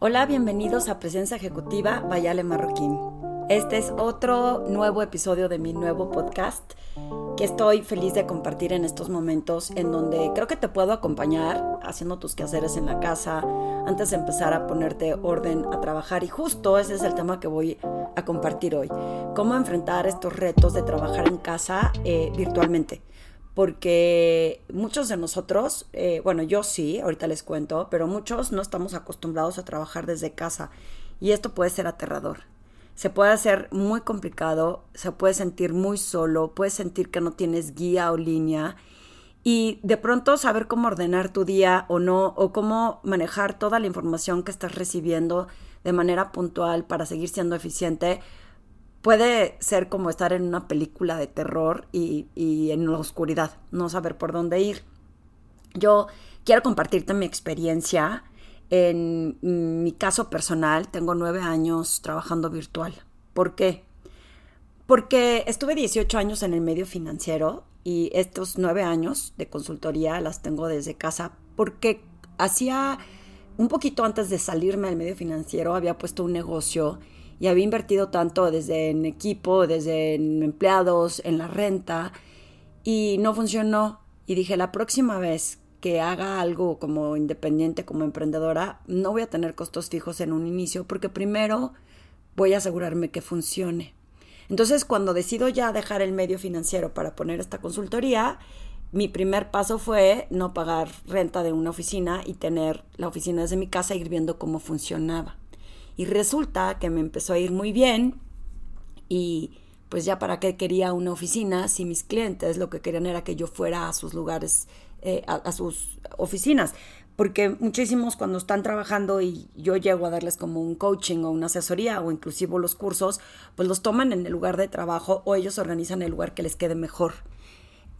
Hola, bienvenidos a Presencia Ejecutiva Bayale Marroquín. Este es otro nuevo episodio de mi nuevo podcast que estoy feliz de compartir en estos momentos en donde creo que te puedo acompañar haciendo tus quehaceres en la casa antes de empezar a ponerte orden a trabajar y justo ese es el tema que voy a compartir hoy. Cómo enfrentar estos retos de trabajar en casa eh, virtualmente porque muchos de nosotros, eh, bueno, yo sí, ahorita les cuento, pero muchos no estamos acostumbrados a trabajar desde casa y esto puede ser aterrador. Se puede hacer muy complicado, se puede sentir muy solo, puedes sentir que no tienes guía o línea y de pronto saber cómo ordenar tu día o no, o cómo manejar toda la información que estás recibiendo de manera puntual para seguir siendo eficiente, puede ser como estar en una película de terror y, en la oscuridad, no saber por dónde ir. Yo quiero compartirte mi experiencia. En mi caso personal, tengo nueve años trabajando virtual. ¿Por qué? Porque estuve 18 años en el medio financiero y estos nueve años de consultoría las tengo desde casa porque hacía un poquito antes de salirme del medio financiero había puesto un negocio y había invertido tanto desde en equipo, desde en empleados, en la renta y no funcionó. Y dije, la próxima vez que haga algo como independiente, como emprendedora, no voy a tener costos fijos en un inicio porque primero voy a asegurarme que funcione. Entonces, cuando decido ya dejar el medio financiero para poner esta consultoría, mi primer paso fue no pagar renta de una oficina y tener la oficina desde mi casa e ir viendo cómo funcionaba. Y resulta que me empezó a ir muy bien y pues ya para qué quería una oficina si mis clientes lo que querían era que yo fuera a sus lugares, eh, a, sus oficinas. Porque muchísimos cuando están trabajando y yo llego a darles como un coaching o una asesoría o inclusive los cursos, pues los toman en el lugar de trabajo o ellos organizan el lugar que les quede mejor.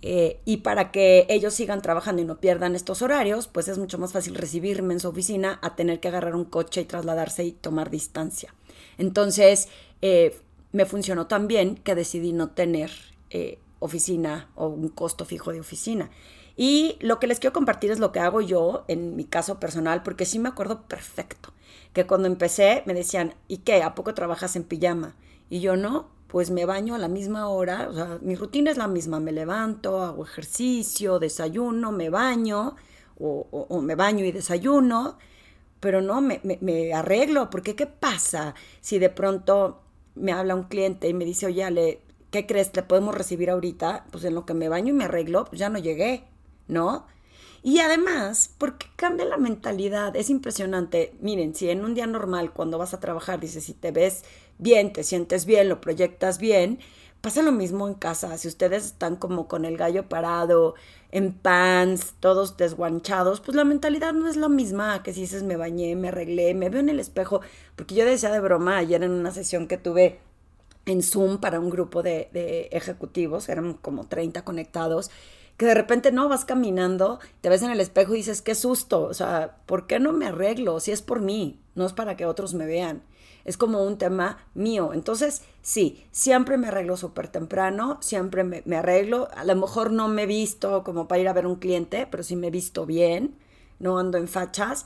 Eh, y para que ellos sigan trabajando y no pierdan estos horarios, pues es mucho más fácil recibirme en su oficina a tener que agarrar un coche y trasladarse y tomar distancia. Entonces, eh, me funcionó tan bien que decidí no tener eh, oficina o un costo fijo de oficina. Y lo que les quiero compartir es lo que hago yo en mi caso personal, porque sí me acuerdo perfecto que cuando empecé me decían, ¿y qué? ¿A poco trabajas en pijama? Y yo no, pues me baño a la misma hora, o sea, mi rutina es la misma, me levanto, hago ejercicio, desayuno, me baño, o, me baño y desayuno, pero no, me, me, arreglo, porque ¿qué pasa si de pronto me habla un cliente y me dice, oye, ¿qué crees? ¿Te podemos recibir ahorita? Pues en lo que me baño y me arreglo, pues ya no llegué, ¿no? Y además, porque cambia la mentalidad, es impresionante. Miren, si en un día normal, cuando vas a trabajar, dices, si te ves bien, te sientes bien, lo proyectas bien, pasa lo mismo en casa. Si ustedes están como con el gallo parado, en pants, todos desguanchados, pues la mentalidad no es la misma que si dices me bañé, me arreglé, me veo en el espejo. Porque yo decía de broma ayer en una sesión que tuve en Zoom para un grupo de, ejecutivos, eran como 30 conectados que de repente no vas caminando, te ves en el espejo y dices, qué susto, o sea, ¿por qué no me arreglo? Si es por mí, no es para que otros me vean. Es como un tema mío. Entonces, sí, siempre me arreglo súper temprano, siempre me, arreglo. A lo mejor no me visto como para ir a ver un cliente, pero sí me he visto bien, no ando en fachas.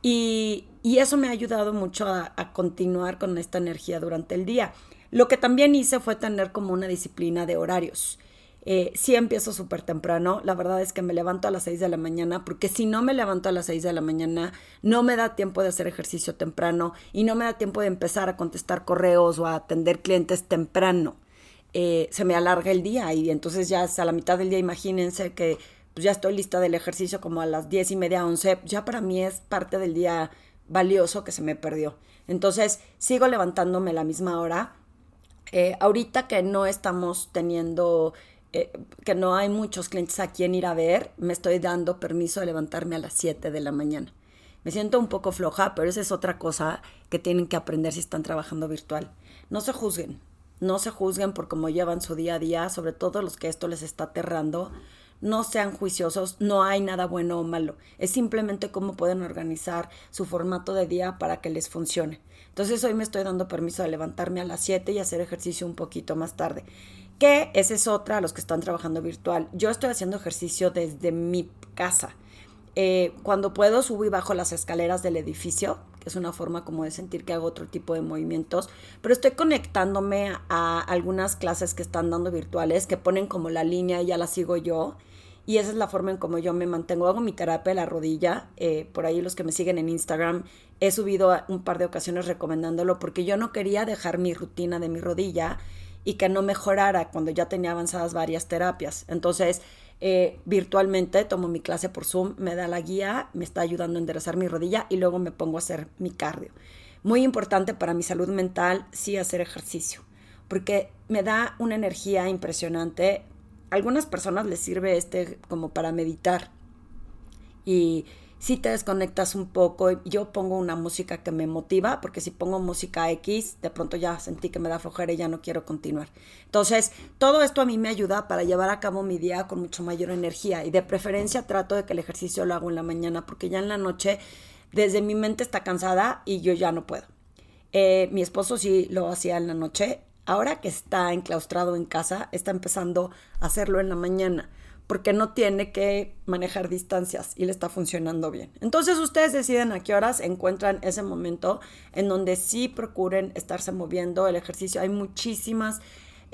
Y, eso me ha ayudado mucho a, a continuar con esta energía durante el día. Lo que también hice fue tener como una disciplina de horarios. Eh, sí empiezo súper temprano. La verdad es que me levanto a las 6 de la mañana, porque si no me levanto a las 6 de la mañana, no me da tiempo de hacer ejercicio temprano y no me da tiempo de empezar a contestar correos o a atender clientes temprano. Eh, se me alarga el día y entonces ya a la mitad del día, imagínense que pues ya estoy lista del ejercicio como a las 10 y media, 11. Ya para mí es parte del día valioso que se me perdió. Entonces sigo levantándome a la misma hora. Eh, ahorita que no estamos teniendo eh, que no hay muchos clientes a quien ir a ver, me estoy dando permiso de levantarme a las 7 de la mañana. Me siento un poco floja, pero esa es otra cosa que tienen que aprender si están trabajando virtual. No se juzguen, no se juzguen por cómo llevan su día a día, sobre todo los que esto les está aterrando. No sean juiciosos, no hay nada bueno o malo. Es simplemente cómo pueden organizar su formato de día para que les funcione. Entonces hoy me estoy dando permiso de levantarme a las 7 y hacer ejercicio un poquito más tarde que esa es otra, los que están trabajando virtual. Yo estoy haciendo ejercicio desde mi casa. eh, cuando puedo subo y bajo las escaleras del edificio, que es una forma como de sentir que hago otro tipo de movimientos, pero estoy conectándome a algunas clases que están dando virtuales, que ponen como la línea y ya la sigo yo. Y esa es la forma en como yo me mantengo. Hago mi terapia de la rodilla. Eh, por ahí los que me siguen en Instagram, he subido un par de ocasiones recomendándolo porque yo no quería dejar mi rutina de mi rodilla y que no mejorara cuando ya tenía avanzadas varias terapias. Entonces, eh, virtualmente tomo mi clase por Zoom, me da la guía, me está ayudando a enderezar mi rodilla y luego me pongo a hacer mi cardio. Muy importante para mi salud mental, sí hacer ejercicio, porque me da una energía impresionante. A algunas personas les sirve este como para meditar y si te desconectas un poco, yo pongo una música que me motiva, porque si pongo música X, de pronto ya sentí que me da flojera y ya no quiero continuar. Entonces, todo esto a mí me ayuda para llevar a cabo mi día con mucho mayor energía y de preferencia trato de que el ejercicio lo hago en la mañana, porque ya en la noche, desde mi mente está cansada y yo ya no puedo. Eh, mi esposo sí lo hacía en la noche, ahora que está enclaustrado en casa, está empezando a hacerlo en la mañana porque no tiene que manejar distancias y le está funcionando bien. Entonces ustedes deciden a qué horas encuentran ese momento en donde sí procuren estarse moviendo el ejercicio. Hay muchísimas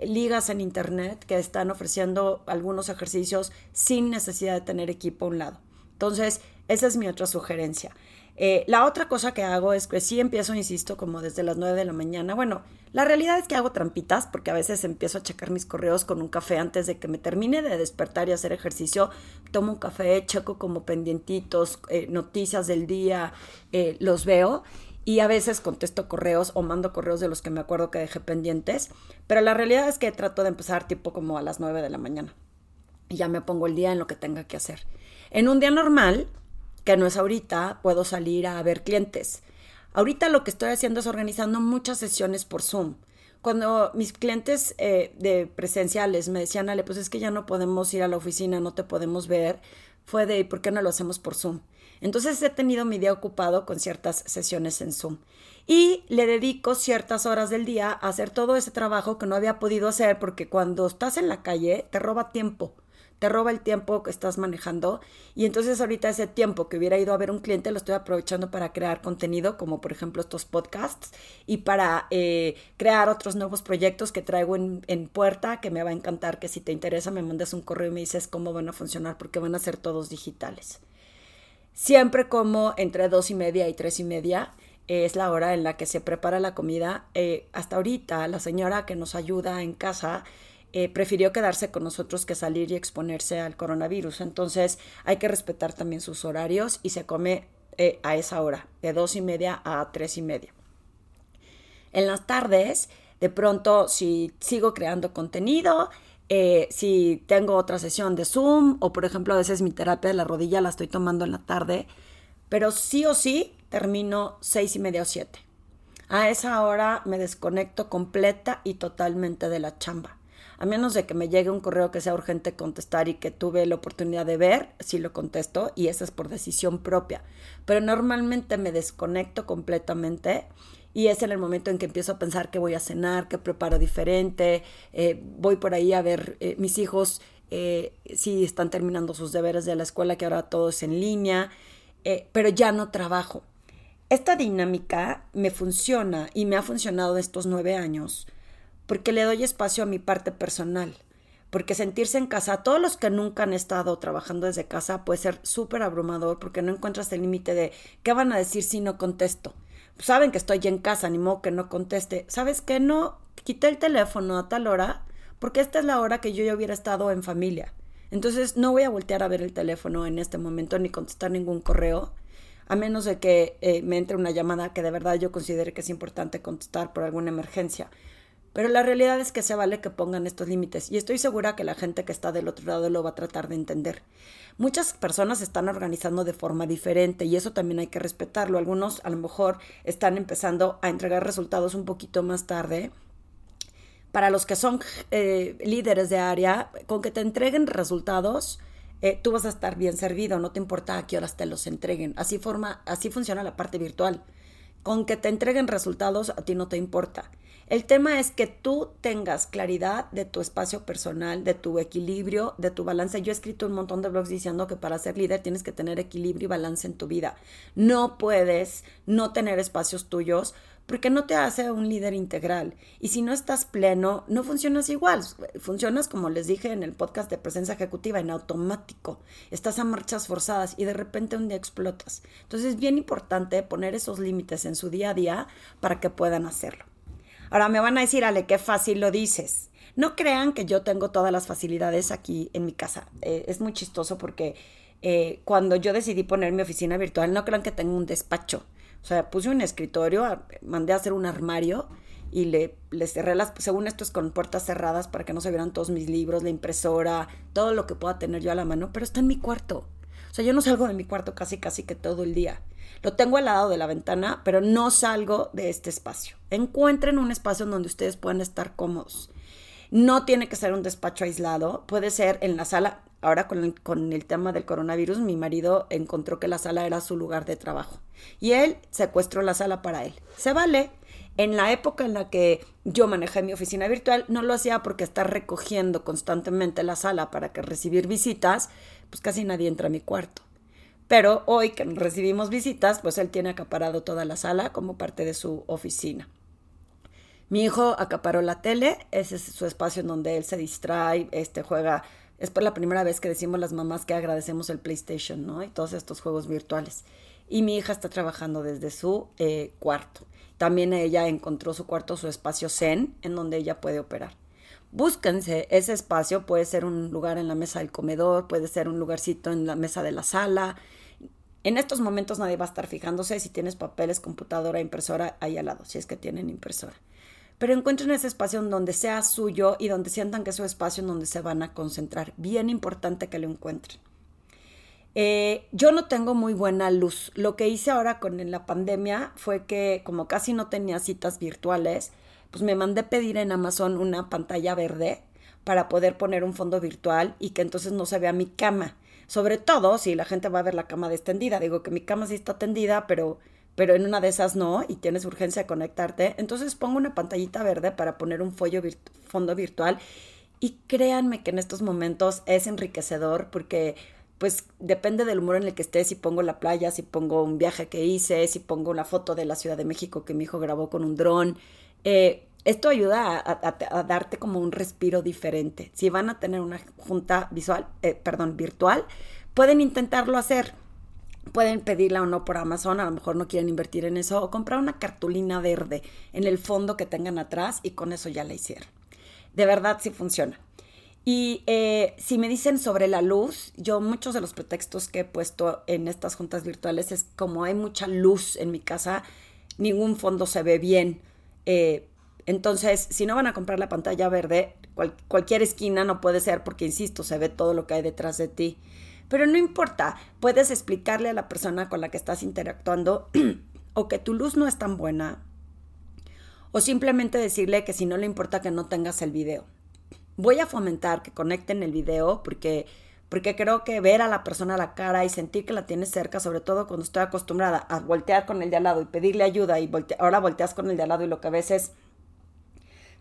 ligas en internet que están ofreciendo algunos ejercicios sin necesidad de tener equipo a un lado. Entonces, esa es mi otra sugerencia. Eh, la otra cosa que hago es que sí empiezo, insisto, como desde las 9 de la mañana. Bueno, la realidad es que hago trampitas porque a veces empiezo a checar mis correos con un café antes de que me termine de despertar y hacer ejercicio. Tomo un café, checo como pendientitos, eh, noticias del día, eh, los veo y a veces contesto correos o mando correos de los que me acuerdo que dejé pendientes. Pero la realidad es que trato de empezar tipo como a las 9 de la mañana y ya me pongo el día en lo que tenga que hacer. En un día normal, que no es ahorita, puedo salir a ver clientes. Ahorita lo que estoy haciendo es organizando muchas sesiones por Zoom. Cuando mis clientes eh, de presenciales me decían, Ale, pues es que ya no podemos ir a la oficina, no te podemos ver, fue de, ¿por qué no lo hacemos por Zoom? Entonces he tenido mi día ocupado con ciertas sesiones en Zoom. Y le dedico ciertas horas del día a hacer todo ese trabajo que no había podido hacer porque cuando estás en la calle te roba tiempo te roba el tiempo que estás manejando y entonces ahorita ese tiempo que hubiera ido a ver un cliente lo estoy aprovechando para crear contenido como por ejemplo estos podcasts y para eh, crear otros nuevos proyectos que traigo en, puerta que me va a encantar que si te interesa me mandes un correo y me dices cómo van a funcionar porque van a ser todos digitales. Siempre como entre dos y media y tres y media es la hora en la que se prepara la comida. Eh, hasta ahorita la señora que nos ayuda en casa eh, prefirió quedarse con nosotros que salir y exponerse al coronavirus. Entonces hay que respetar también sus horarios y se come eh, a esa hora, de dos y media a tres y media. En las tardes, de pronto, si sigo creando contenido, eh, si tengo otra sesión de Zoom o por ejemplo a veces mi terapia de la rodilla la estoy tomando en la tarde, pero sí o sí termino seis y media o siete. A esa hora me desconecto completa y totalmente de la chamba a menos de que me llegue un correo que sea urgente contestar y que tuve la oportunidad de ver, sí lo contesto y eso es por decisión propia. Pero normalmente me desconecto completamente y es en el momento en que empiezo a pensar que voy a cenar, que preparo diferente, eh, voy por ahí a ver eh, mis hijos eh, si están terminando sus deberes de la escuela, que ahora todo es en línea, pero ya no trabajo. Esta dinámica me funciona y me ha funcionado estos nueve años porque le doy espacio a mi parte personal. Porque sentirse en casa, todos los que nunca han estado trabajando desde casa puede ser súper abrumador porque no encuentras el límite de qué van a decir si no contesto. Saben que estoy en casa, ni modo que no conteste. ¿Sabes qué? No, quité el teléfono a tal hora porque esta es la hora que yo ya hubiera estado en familia. Entonces no voy a voltear a ver el teléfono en este momento ni contestar ningún correo, a menos de que eh, me entre una llamada que de verdad yo considere que es importante contestar por alguna emergencia. Pero la realidad es que se vale que pongan estos límites y estoy segura que la gente que está del otro lado lo va a tratar de entender. Muchas personas están organizando de forma diferente y eso también hay que respetarlo. Algunos a lo mejor están empezando a entregar resultados un poquito más tarde. Para los que son eh, líderes de área, con que te entreguen resultados, eh, tú vas a estar bien servido, no te importa a qué horas te los entreguen. Así funciona la parte virtual. Con que te entreguen resultados, a ti no te importa. El tema es que tú tengas claridad de tu espacio personal, de tu equilibrio, de tu balance. Yo he escrito un montón de blogs diciendo que para ser líder tienes que tener equilibrio y balance en tu vida. No puedes no tener espacios tuyos porque no te hace un líder integral. Y si no estás pleno, no funcionas igual. Funcionas, como les dije en el podcast de presencia ejecutiva, en automático. Estás a marchas forzadas y de repente un día explotas. Entonces es bien importante poner esos límites en su día a día para que puedan hacerlo. Ahora me van a decir, Ale, qué fácil lo dices. No crean que yo tengo todas las facilidades aquí en mi casa. Eh, es muy chistoso porque eh, cuando yo decidí poner mi oficina virtual, no crean que tengo un despacho. O sea, puse un escritorio, mandé a hacer un armario y le, le cerré las, según esto es con puertas cerradas para que no se vieran todos mis libros, la impresora, todo lo que pueda tener yo a la mano, pero está en mi cuarto. O sea, yo no salgo de mi cuarto casi, casi que todo el día. Lo tengo al lado de la ventana, pero no salgo de este espacio. Encuentren un espacio en donde ustedes puedan estar cómodos. No tiene que ser un despacho aislado, puede ser en la sala. Ahora con el, tema del coronavirus, mi marido encontró que la sala era su lugar de trabajo y él secuestró la sala para él. Se vale. En la época en la que yo manejé mi oficina virtual, no lo hacía porque estar recogiendo constantemente la sala para que recibir visitas, pues casi nadie entra a mi cuarto. Pero hoy que recibimos visitas, pues él tiene acaparado toda la sala como parte de su oficina. Mi hijo acaparó la tele, ese es su espacio en donde él se distrae, este juega, es por la primera vez que decimos las mamás que agradecemos el PlayStation, ¿no? Y todos estos juegos virtuales. Y mi hija está trabajando desde su eh, cuarto. También ella encontró su cuarto, su espacio zen, en donde ella puede operar. Búsquense ese espacio, puede ser un lugar en la mesa del comedor, puede ser un lugarcito en la mesa de la sala, en estos momentos nadie va a estar fijándose si tienes papeles, computadora, impresora ahí al lado, si es que tienen impresora. Pero encuentren ese espacio en donde sea suyo y donde sientan que es su espacio en donde se van a concentrar. Bien importante que lo encuentren. Eh, yo no tengo muy buena luz. Lo que hice ahora con la pandemia fue que como casi no tenía citas virtuales, pues me mandé pedir en Amazon una pantalla verde para poder poner un fondo virtual y que entonces no se vea mi cama. Sobre todo si la gente va a ver la cama extendida. Digo que mi cama sí está tendida, pero, pero en una de esas no y tienes urgencia de conectarte. Entonces pongo una pantallita verde para poner un fondo virtual. Y créanme que en estos momentos es enriquecedor porque pues depende del humor en el que estés, si pongo la playa, si pongo un viaje que hice, si pongo una foto de la Ciudad de México que mi hijo grabó con un dron. Eh, esto ayuda a, darte como un respiro diferente. Si van a tener una junta visual, eh, perdón, virtual, pueden intentarlo hacer. Pueden pedirla o no por Amazon, a lo mejor no quieren invertir en eso, o comprar una cartulina verde en el fondo que tengan atrás y con eso ya la hicieron. De verdad sí funciona. Y eh, si me dicen sobre la luz, yo muchos de los pretextos que he puesto en estas juntas virtuales es como hay mucha luz en mi casa, ningún fondo se ve bien. Eh, entonces, si no van a comprar la pantalla verde, cualquier esquina no puede ser porque, insisto, se ve todo lo que hay detrás de ti. Pero no importa, puedes explicarle a la persona con la que estás interactuando o que tu luz no es tan buena o simplemente decirle que si no le importa que no tengas el video. Voy a fomentar que conecten el video porque porque creo que ver a la persona a la cara y sentir que la tienes cerca, sobre todo cuando estoy acostumbrada a voltear con el de al lado y pedirle ayuda y ahora volteas con el de al lado y lo que ves es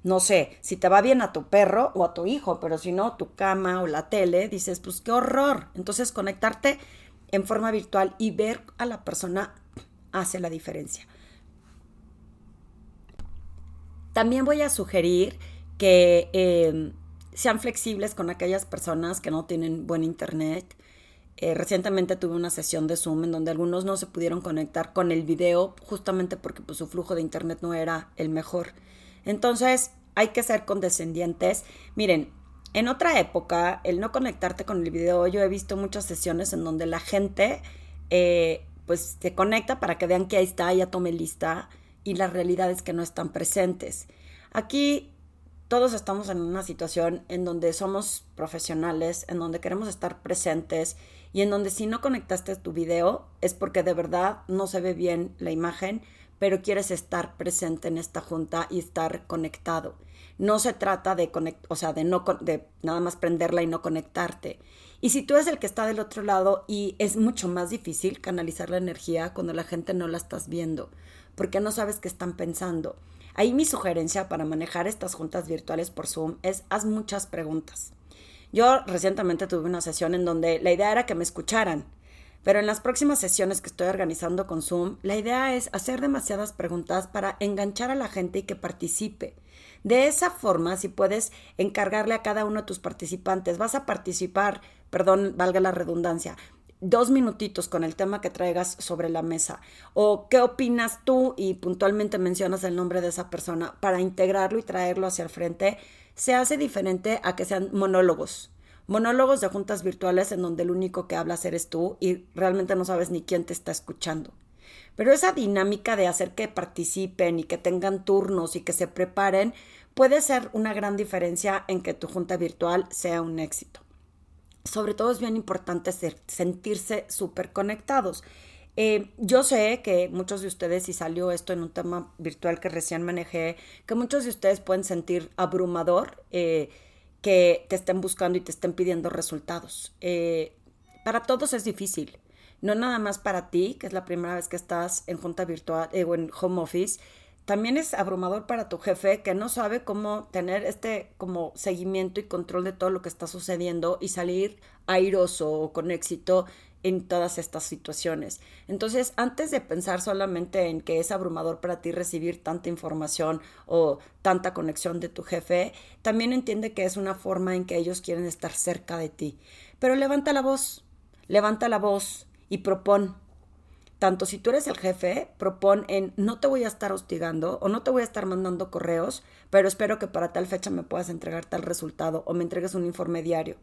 no sé, si te va bien a tu perro o a tu hijo, pero si no, tu cama o la tele, dices, pues qué horror. Entonces, conectarte en forma virtual y ver a la persona hace la diferencia. También voy a sugerir que em, sean flexibles con aquellas personas que no tienen buen internet. Eh, recientemente tuve una sesión de Zoom en donde algunos no se pudieron conectar con el video justamente porque pues, su flujo de internet no era el mejor. Entonces, hay que ser condescendientes. Miren, en otra época, el no conectarte con el video, yo he visto muchas sesiones en donde la gente eh, pues se conecta para que vean que ahí está, ya tome lista, y la realidad es que no están presentes. Aquí todos estamos en una situación en donde somos profesionales, en donde queremos estar presentes y en donde si no conectaste tu video es porque de verdad no se ve bien la imagen pero quieres estar presente en esta junta y estar conectado. No se trata de o sea, de no de nada más prenderla y no conectarte. Y si tú eres el que está del otro lado y es mucho más difícil canalizar la energía cuando la gente no la estás viendo, porque no sabes qué están pensando. Ahí mi sugerencia para manejar estas juntas virtuales por Zoom es haz muchas preguntas. Yo recientemente tuve una sesión en donde la idea era que me escucharan, pero en las próximas sesiones que estoy organizando con Zoom, la idea es hacer demasiadas preguntas para enganchar a la gente y que participe. De esa forma, si puedes encargarle a cada uno de tus participantes, vas a participar, perdón, valga la redundancia, dos minutitos con el tema que traigas sobre la mesa o qué opinas tú y puntualmente mencionas el nombre de esa persona para integrarlo y traerlo hacia el frente, se hace diferente a que sean monólogos. Monólogos de juntas virtuales en donde el único que hablas eres tú y realmente no sabes ni quién te está escuchando. Pero esa dinámica de hacer que participen y que tengan turnos y que se preparen puede ser una gran diferencia en que tu junta virtual sea un éxito sobre todo es bien importante sentirse súper conectados. Eh, yo sé que muchos de ustedes, si salió esto en un tema virtual que recién manejé, que muchos de ustedes pueden sentir abrumador eh, que te estén buscando y te estén pidiendo resultados. Eh, para todos es difícil, no nada más para ti, que es la primera vez que estás en junta virtual o en home office, también es abrumador para tu jefe que no sabe cómo tener este como seguimiento y control de todo lo que está sucediendo y salir airoso o con éxito en todas estas situaciones. Entonces, antes de pensar solamente en que es abrumador para ti recibir tanta información o tanta conexión de tu jefe, también entiende que es una forma en que ellos quieren estar cerca de ti. Pero levanta la voz, levanta la voz y propon tanto si tú eres el jefe, propon en no te voy a estar hostigando o no te voy a estar mandando correos, pero espero que para tal fecha me puedas entregar tal resultado o me entregues un informe diario.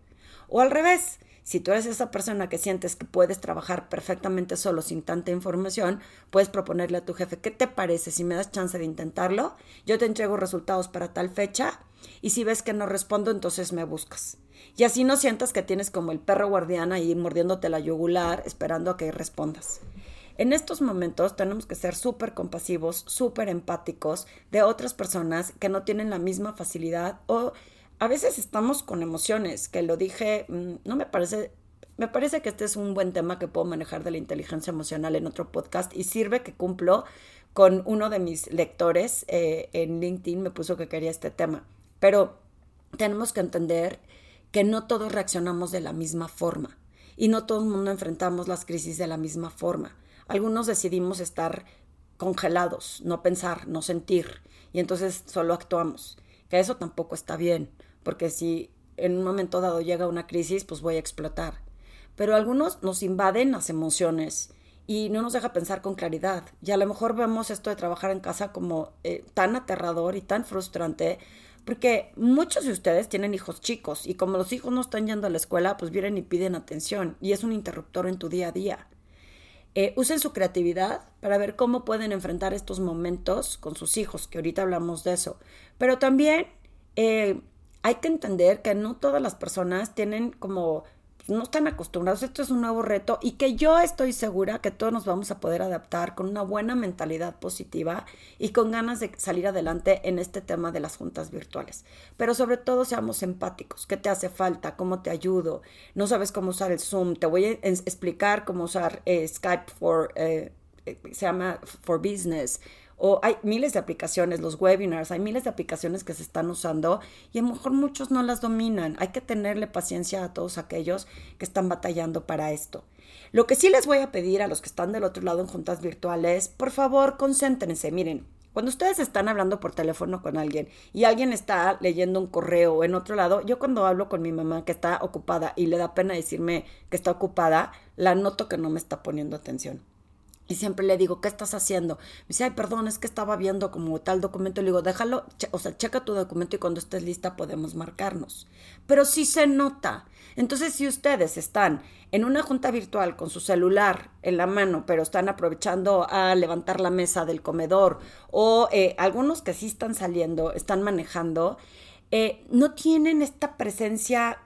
O al revés, si tú eres esa persona que sientes que puedes trabajar perfectamente solo sin tanta información, puedes proponerle a tu jefe, ¿qué te parece si me das chance de intentarlo? Yo te entrego resultados para tal fecha y si ves que no respondo, entonces me buscas. Y así no sientas que tienes como el perro guardián ahí mordiéndote la yugular esperando a que respondas. En estos momentos tenemos que ser súper compasivos, súper empáticos de otras personas que no tienen la misma facilidad o a veces estamos con emociones, que lo dije, mm, no me parece, me parece que este es un buen tema que puedo manejar de la inteligencia emocional en otro podcast y sirve que cumplo con uno de mis lectores eh, en LinkedIn, me puso que quería este tema. Pero tenemos que entender que no todos reaccionamos de la misma forma y no todo el mundo enfrentamos las crisis de la misma forma. Algunos decidimos estar congelados, no pensar, no sentir, y entonces solo actuamos. Que eso tampoco está bien, porque si en un momento dado llega una crisis, pues voy a explotar. Pero algunos nos invaden las emociones y no nos deja pensar con claridad. Y a lo mejor vemos esto de trabajar en casa como eh, tan aterrador y tan frustrante, porque muchos de ustedes tienen hijos chicos y como los hijos no están yendo a la escuela, pues vienen y piden atención y es un interruptor en tu día a día. Eh, usen su creatividad para ver cómo pueden enfrentar estos momentos con sus hijos, que ahorita hablamos de eso. Pero también eh, hay que entender que no todas las personas tienen como no están acostumbrados, esto es un nuevo reto y que yo estoy segura que todos nos vamos a poder adaptar con una buena mentalidad positiva y con ganas de salir adelante en este tema de las juntas virtuales. Pero sobre todo seamos empáticos, qué te hace falta, cómo te ayudo, no sabes cómo usar el Zoom, te voy a explicar cómo usar eh, Skype for, eh, eh, se llama for Business o hay miles de aplicaciones, los webinars, hay miles de aplicaciones que se están usando y a lo mejor muchos no las dominan. Hay que tenerle paciencia a todos aquellos que están batallando para esto. Lo que sí les voy a pedir a los que están del otro lado en juntas virtuales, por favor, concéntrense. Miren, cuando ustedes están hablando por teléfono con alguien y alguien está leyendo un correo en otro lado, yo cuando hablo con mi mamá que está ocupada y le da pena decirme que está ocupada, la noto que no me está poniendo atención. Y siempre le digo, ¿qué estás haciendo? Me dice, ay, perdón, es que estaba viendo como tal documento. Le digo, déjalo, o sea, checa tu documento y cuando estés lista podemos marcarnos. Pero sí se nota. Entonces, si ustedes están en una junta virtual con su celular en la mano, pero están aprovechando a levantar la mesa del comedor, o eh, algunos que sí están saliendo, están manejando, eh, no tienen esta presencia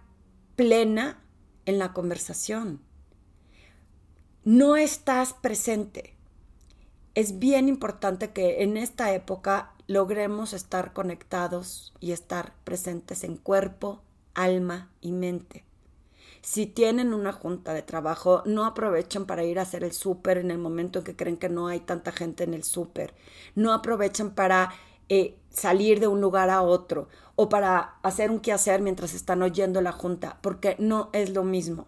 plena en la conversación no estás presente. Es bien importante que en esta época logremos estar conectados y estar presentes en cuerpo, alma y mente. Si tienen una junta de trabajo, no aprovechen para ir a hacer el súper en el momento en que creen que no hay tanta gente en el súper. No aprovechen para eh, salir de un lugar a otro o para hacer un quehacer mientras están oyendo la junta, porque no es lo mismo.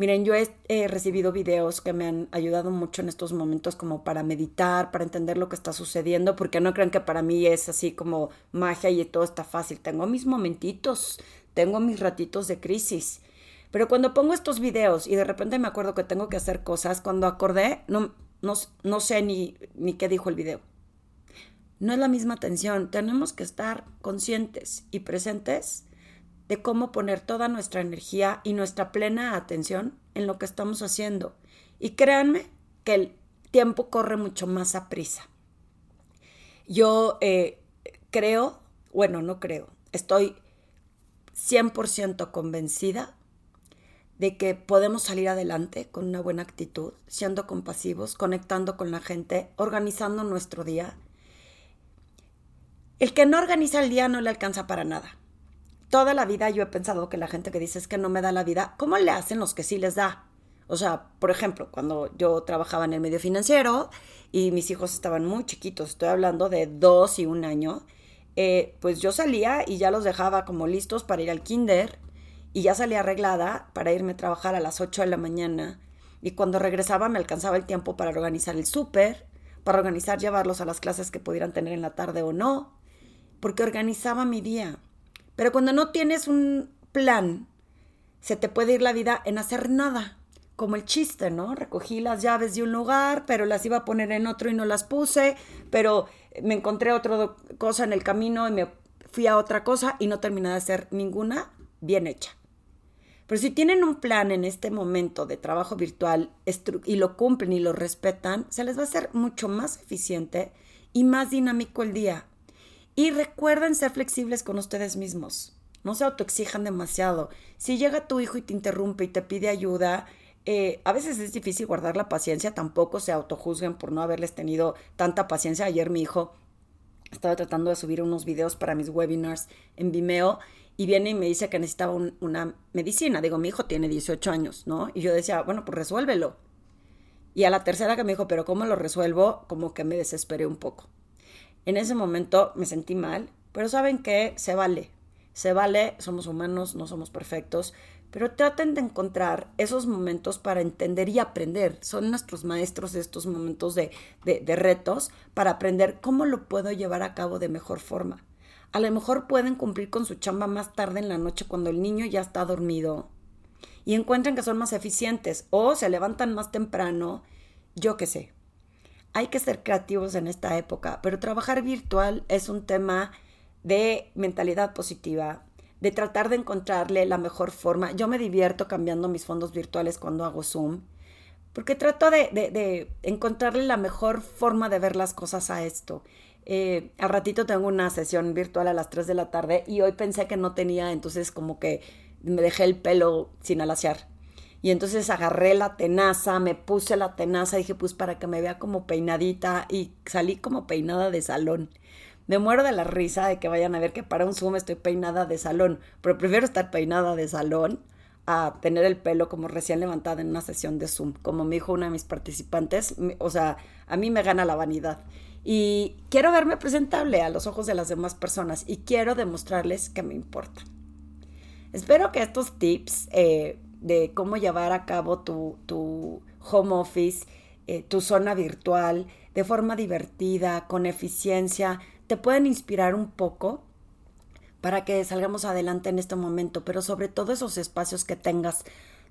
Miren, yo he, recibido videos que me han ayudado mucho en estos momentos como para meditar, para entender lo que está sucediendo, porque no crean que para mí es así como magia y todo está fácil. Tengo mis momentitos, tengo mis ratitos de crisis. Pero cuando pongo estos videos y de repente me acuerdo que tengo que hacer cosas, cuando acordé, no, no, no sé ni, ni qué dijo el video. No es la misma atención. Tenemos que estar conscientes y presentes de cómo poner toda nuestra energía y nuestra plena atención en lo que estamos haciendo. Y créanme que el tiempo corre mucho más a prisa. Yo eh, creo, bueno, no creo, estoy 100% convencida de que podemos salir adelante con una buena actitud, siendo compasivos, conectando con la gente, organizando nuestro día. El que no organiza el día no le alcanza para nada toda la vida yo he pensado que la gente que dice es que no me da la vida, ¿cómo le hacen los que sí les da? O sea, por ejemplo, cuando yo trabajaba en el medio financiero y mis hijos estaban muy chiquitos, estoy hablando de dos y un año, eh, pues yo salía y ya los dejaba como listos para ir al kinder y ya salía arreglada para irme a trabajar a las 8 de la mañana y cuando regresaba me alcanzaba el tiempo para organizar el súper, para organizar llevarlos a las clases que pudieran tener en la tarde o no, porque organizaba mi día. Pero cuando no tienes un plan, se te puede ir la vida en hacer nada, como el chiste, ¿no? Recogí las llaves de un lugar, pero las iba a poner en otro y no las puse, pero me encontré otra cosa en el camino y me fui a otra cosa y no terminé de hacer ninguna bien hecha. Pero si tienen un plan en este momento de trabajo virtual y lo cumplen y lo respetan, se les va a hacer mucho más eficiente y más dinámico el día. Y recuerden ser flexibles con ustedes mismos. No se autoexijan demasiado. Si llega tu hijo y te interrumpe y te pide ayuda, eh, a veces es difícil guardar la paciencia. Tampoco se autojuzguen por no haberles tenido tanta paciencia. Ayer mi hijo estaba tratando de subir unos videos para mis webinars en Vimeo y viene y me dice que necesitaba una medicina. Digo, mi hijo tiene 18 años, ¿no? Y yo decía, bueno, pues resuélvelo. Y a la tercera que me dijo, pero ¿cómo lo resuelvo? Como que me desesperé un poco. En ese momento me sentí mal, pero saben que se vale. Se vale, somos humanos, no somos perfectos, pero traten de encontrar esos momentos para entender y aprender. Son nuestros maestros de estos momentos de, de, retos para aprender cómo lo puedo llevar a cabo de mejor forma. A lo mejor pueden cumplir con su chamba más tarde en la noche cuando el niño ya está dormido y encuentran que son más eficientes o se levantan más temprano, yo qué sé. Hay que ser creativos en esta época, pero trabajar virtual es un tema de mentalidad positiva, de tratar de encontrarle la mejor forma. Yo me divierto cambiando mis fondos virtuales cuando hago Zoom, porque trato de, encontrarle la mejor forma de ver las cosas a esto. Eh, al ratito tengo una sesión virtual a las 3 de la tarde y hoy pensé que no tenía, entonces como que me dejé el pelo sin alaciar. Y entonces agarré la tenaza, me puse la tenaza, dije, pues para que me vea como peinadita y salí como peinada de salón. Me muero de la risa de que vayan a ver que para un Zoom estoy peinada de salón, pero prefiero estar peinada de salón a tener el pelo como recién levantada en una sesión de Zoom. Como me dijo una de mis participantes, o sea, a mí me gana la vanidad. Y quiero verme presentable a los ojos de las demás personas y quiero demostrarles que me importa. Espero que estos tips eh, de cómo llevar a cabo tu, tu home office, eh, tu zona virtual, de forma divertida, con eficiencia, te pueden inspirar un poco para que salgamos adelante en este momento, pero sobre todo esos espacios que tengas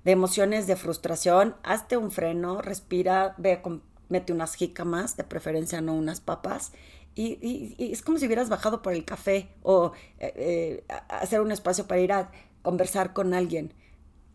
de emociones, de frustración, hazte un freno, respira, ve, mete unas jícamas, de preferencia no unas papas, y, es como si hubieras bajado por el café o eh, eh, hacer un espacio para ir a conversar con alguien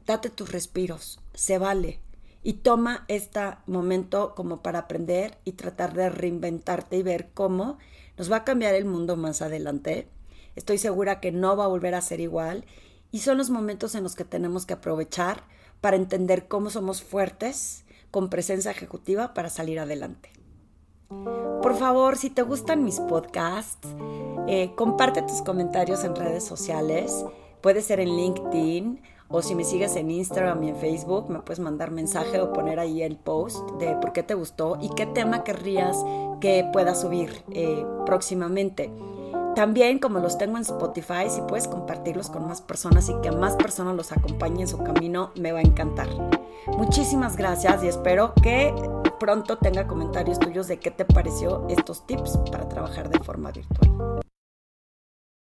date tus respiros, se vale. Y toma este momento como para aprender y tratar de reinventarte y ver cómo nos va a cambiar el mundo más adelante. Estoy segura que no va a volver a ser igual y son los momentos en los que tenemos que aprovechar para entender cómo somos fuertes con presencia ejecutiva para salir adelante. Por favor, si te gustan mis podcasts, eh, comparte tus comentarios en redes sociales. Puede ser en LinkedIn o si me sigues en Instagram y en Facebook, me puedes mandar mensaje o poner ahí el post de por qué te gustó y qué tema querrías que pueda subir eh, próximamente. También como los tengo en Spotify, si puedes compartirlos con más personas y que más personas los acompañen en su camino, me va a encantar. Muchísimas gracias y espero que pronto tenga comentarios tuyos de qué te pareció estos tips para trabajar de forma virtual.